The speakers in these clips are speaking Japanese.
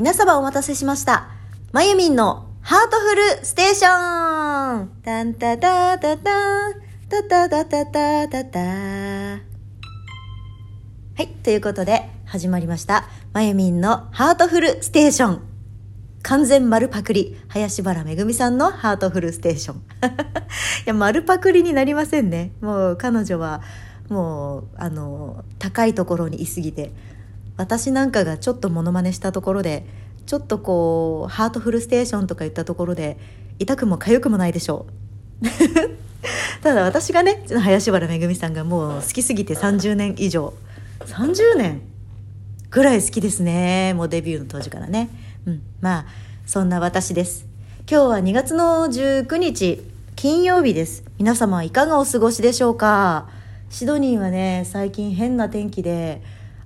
皆様お待たせしました。まゆみんのハートフルステーションタンタタタタンタタタタタタタはい、ということで始まりました。まゆみんのハートフルステーション完全丸パクリ、林原めぐみさんのハートフルステーション。いや、丸パクリになりませんね。もう彼女は、もう、あの、高いところにいすぎて、私なんかがちょっとモノマネしたところで、ちょっとこう、ハートフルステーションとか言ったところで、痛くも痒くもないでしょう。ただ私がね、林原めぐみさんがもう好きすぎて30年以上、30年ぐらい好きですね。もうデビューの当時からね。うん、まあそんな私です今日は2月の19日金曜日です皆様はいかがお過ごしでしょうか？シドニーはね最近変な天気で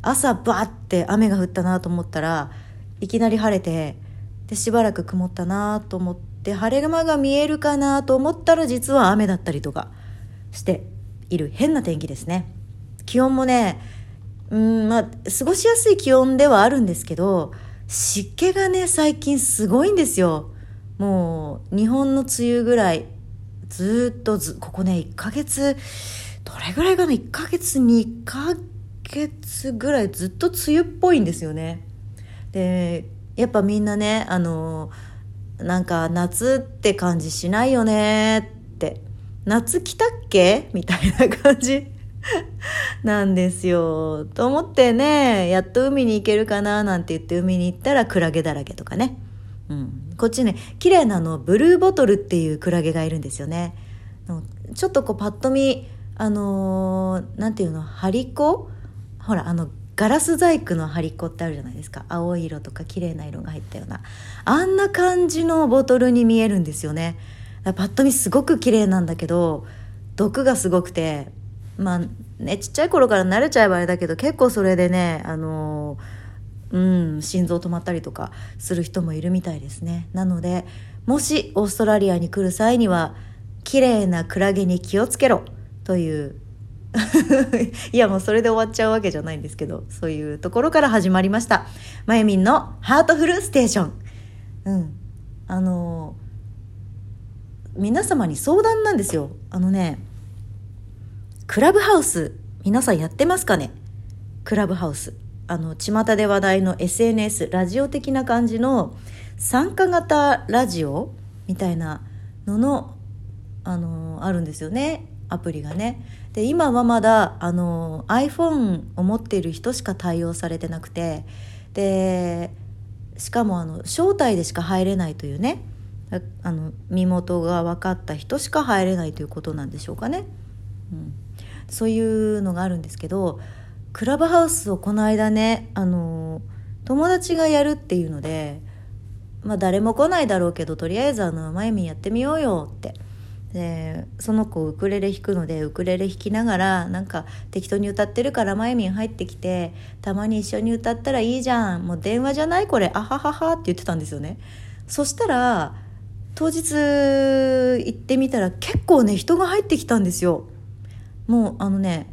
朝バーって雨が降ったなと思ったらいきなり晴れてでしばらく曇ったなと思って晴れ間が見えるかなと思ったら実は雨だったりとかしている。変な天気ですね。気温もねうんまあ過ごしやすい気温ではあるんですけど湿気がね最近すごいんですよ。もう日本の梅雨ぐらいずっとずここね1ヶ月どれぐらいかな？1ヶ月2ヶ月月ぐらいずっと梅雨っぽいんですよねでやっぱみんなねあのなんか夏って感じしないよねって夏来たっけ？みたいな感じなんですよ。と思ってね、やっと海に行けるかな？なんて言って海に行ったらクラゲだらけとかね。うん。こっちね、綺麗なの、ブルーボトルっていうクラゲがいるんですよね。ちょっとこうパッと見、あのー、なんていうの、ハリコほら、あの、ガラス細工のハリコってあるじゃないですか。青い色とか綺麗な色が入ったような。あんな感じのボトルに見えるんですよね。パッと見すごく綺麗なんだけど、毒がすごくて、まあねちっちゃい頃から慣れちゃえばあれだけど結構それでねあのうん心臓止まったりとかする人もいるみたいですねなのでもしオーストラリアに来る際には綺麗なクラゲに気をつけろという いやもうそれで終わっちゃうわけじゃないんですけどそういうところから始まりました。まゆみんのハートフルステーション。うん。あの皆様に相談なんですよ。あのねクラブハウス皆さんやってますかね？クラブハウス。あの巷で話題の SNS ラジオ的な感じの参加型ラジオみたいなののあのあるんですよね。アプリがね。で今はまだあの iPhone を持っている人しか対応されてなくて。でしかもあの招待でしか入れないというね。あの身元が分かった人しか入れないということなんでしょうかね。うん。そういうのがあるんですけどクラブハウスをこの間ねあの友達がやるっていうので、まあ、誰も来ないだろうけどとりあえずあのまゆみやってみようよってでその子ウクレレ弾くのでウクレレ弾きながらなんか適当に歌ってるからまゆみん入ってきてたまに一緒に歌ったらいいじゃんもう電話じゃないこれあはははって言ってたんですよね。そしたら当日行ってみたら結構ね人が入ってきたんですよ。もうあのね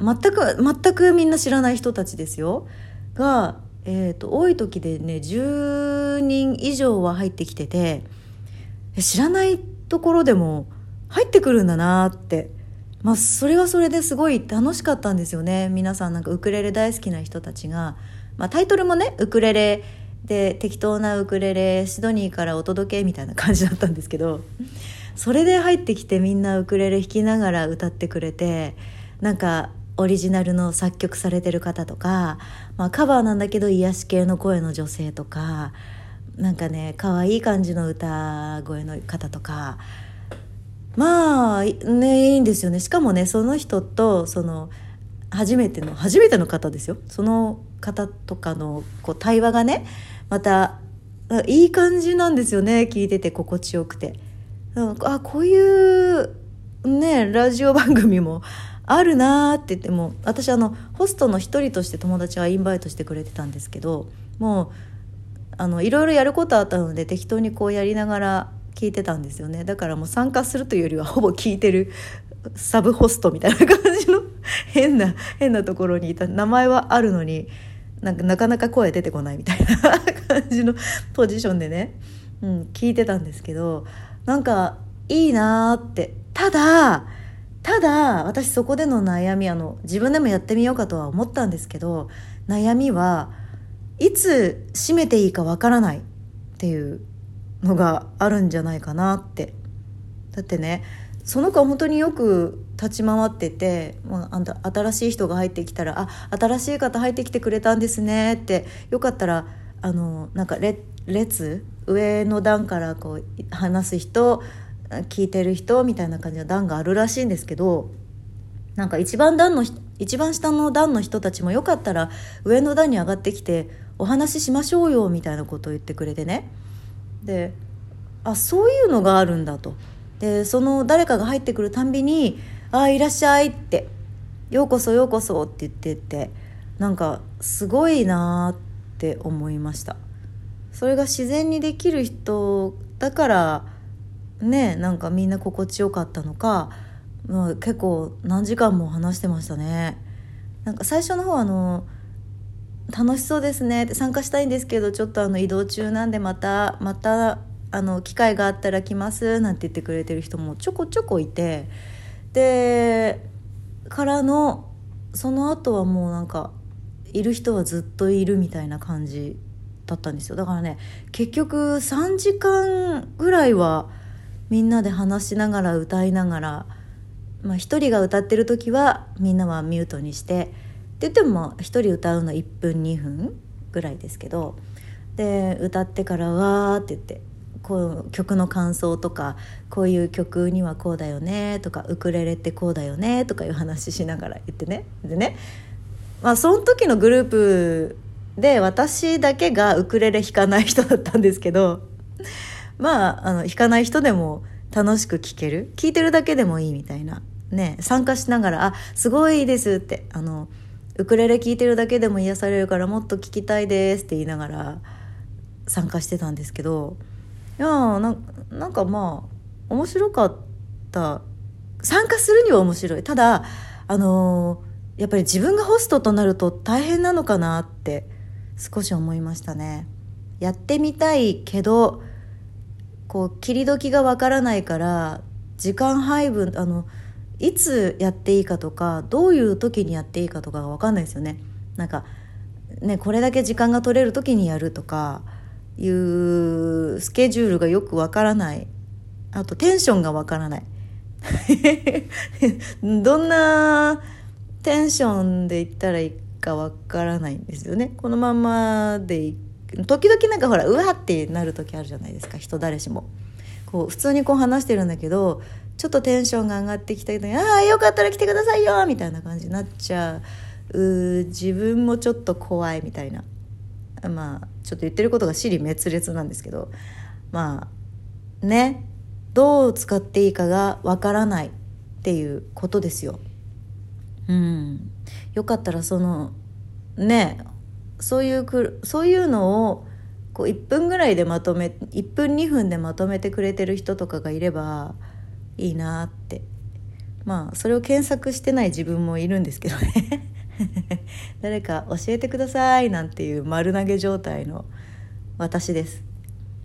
全く全くみんな知らない人たちですよ。が、えーと、多い時でね10人以上は入ってきてて知らないところでも入ってくるんだなって。まあそれはそれですごい楽しかったんですよね。皆さんなんかウクレレ大好きな人たちが、まあ、タイトルもねウクレレで適当なウクレレシドニーからお届けみたいな感じだったんですけどそれで入ってきてみんなウクレレ弾きながら歌ってくれてなんかオリジナルの作曲されてる方とか、まあ、カバーなんだけど癒し系の声の女性とかなんかね可愛い感じの歌声の方とかまあねいいんですよね。しかもねその人とその初めての初めての方ですよ。その方とかのこう対話がねまたいい感じなんですよね。聞いてて心地よくて。あこういうねラジオ番組もあるなーって言っても私あのホストの一人として友達はインバイトしてくれてたんですけどもうあのいろいろやることあったので適当にこうやりながら聞いてたんですよね。だからもう参加するというよりはほぼ聞いてるサブホストみたいな感じの 変な変なところにいた。名前はあるのになんかなかなか声出てこないみたいな感じの ポジションでね、うん、聞いてたんですけどなんかいいなって。ただただ私そこでの悩みあの自分でもやってみようかとは思ったんですけど悩みはいつ閉めていいかわからないっていうのがあるんじゃないかなって。だってねその子は本当によく立ち回ってて、まあ、あんた新しい人が入ってきたら「あ新しい方入ってきてくれたんですね」ってよかったらあのなんか列上の段からこう話す人聞いてる人みたいな感じの段があるらしいんですけどなんか一番段の一番下の段の人たちもよかったら上の段に上がってきてお話ししましょうよみたいなことを言ってくれてね。であそういうのがあるんだと。でその誰かが入ってくるたんびに「ああいらっしゃい」って「ようこそようこそ」って言っててなんかすごいなって思いました。それが自然にできる人だからねなんかみんな心地よかったのか、まあ、結構何時間も話してましたね。なんか最初の方あの楽しそうですね。参加したいんですけどちょっとあの移動中なんでまたまたあの機会があったら来ますなんて言ってくれてる人もちょこちょこいて。でからのその後はもうなんかいる人はずっといるみたいな感じだったんですよ。だからね結局3時間ぐらいはみんなで話しながら歌いながら、まあ、1人が歌ってる時はみんなはミュートにしてって言っても1人歌うの1分2分ぐらいですけどで歌ってからわって言ってこう曲の感想とかこういう曲にはこうだよねとかウクレレってこうだよねとかいう話しながら言ってね。でねまあその時のグループで私だけがウクレレ弾かない人だったんですけどまああの弾かない人でも楽しく聴ける。聴いてるだけでもいいみたいな。ね参加しながら「あすごいです」ってあのウクレレ聴いてるだけでも癒されるからもっと聴きたいですって言いながら参加してたんですけどいやななんかまあ面白かった。参加するには面白い。ただあのー、やっぱり自分がホストとなると大変なのかなって少し思いましたね。やってみたいけどこう切り時がわからないから時間配分あのいつやっていいかとかどういう時にやっていいかとかが分かんないですよね。なんかねこれだけ時間が取れる時にやるとかいうスケジュールがよくわからない。あとテンションがわからない。どんなテンションで言ったらいいかわからないんですよね。このままで時々なんかほらうわってなる時あるじゃないですか。人誰しも。こう普通にこう話してるんだけどちょっとテンションが上がってきたけど「ああよかったら来てくださいよ」みたいな感じになっちゃう。自分もちょっと怖いみたいな。まあちょっと言ってることが尻滅裂なんですけどまあねどう使っていいかがわからないっていうことですよ。うん、よかったらそのねそういうそういうのをこう1分ぐらいでまとめ1分2分でまとめてくれてる人とかがいればいいなって。まあそれを検索してない自分もいるんですけどね。誰か教えてくださいなんていう丸投げ状態の私です、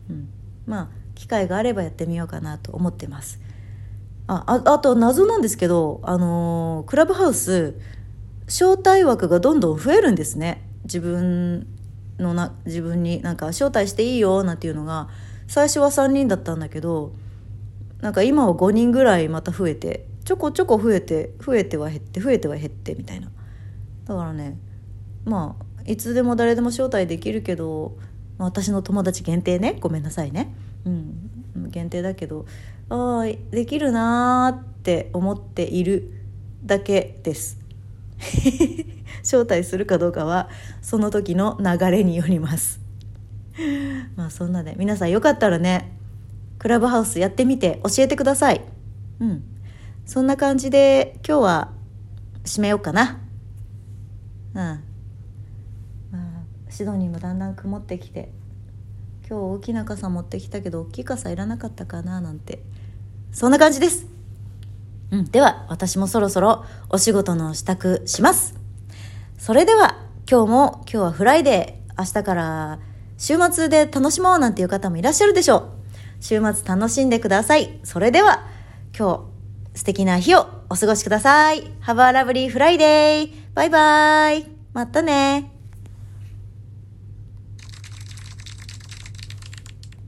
うん、まあ機会があればやってみようかなと思ってます。あああと謎なんですけどあのー、クラブハウス招待枠がどんどん増えるんですね。自分のな自分になんか招待していいよなんていうのが最初は3人だったんだけどなんか今は5人ぐらいまた増えてちょこちょこ増えて増えては減って増えては減ってみたいな。だからねまあいつでも誰でも招待できるけど、まあ、私の友達限定ね。ごめんなさいね。うん。限定だけどああできるなーって思っているだけです。招待するかどうかはその時の流れによります。まあそんなで皆さんよかったらねクラブハウスやってみて教えてください。うん。そんな感じで今日は締めようかな。うん。まあシドニーもだんだん曇ってきて今日大きな傘持ってきたけど大きい傘いらなかったかななんて。そんな感じです。では私もそろそろお仕事の支度します。それでは今日も今日は Friday。明日から週末で楽しもうなんていう方もいらっしゃるでしょう。週末楽しんでください。それでは今日素敵な日をお過ごしください。Have a lovely Friday! バイバイまたね。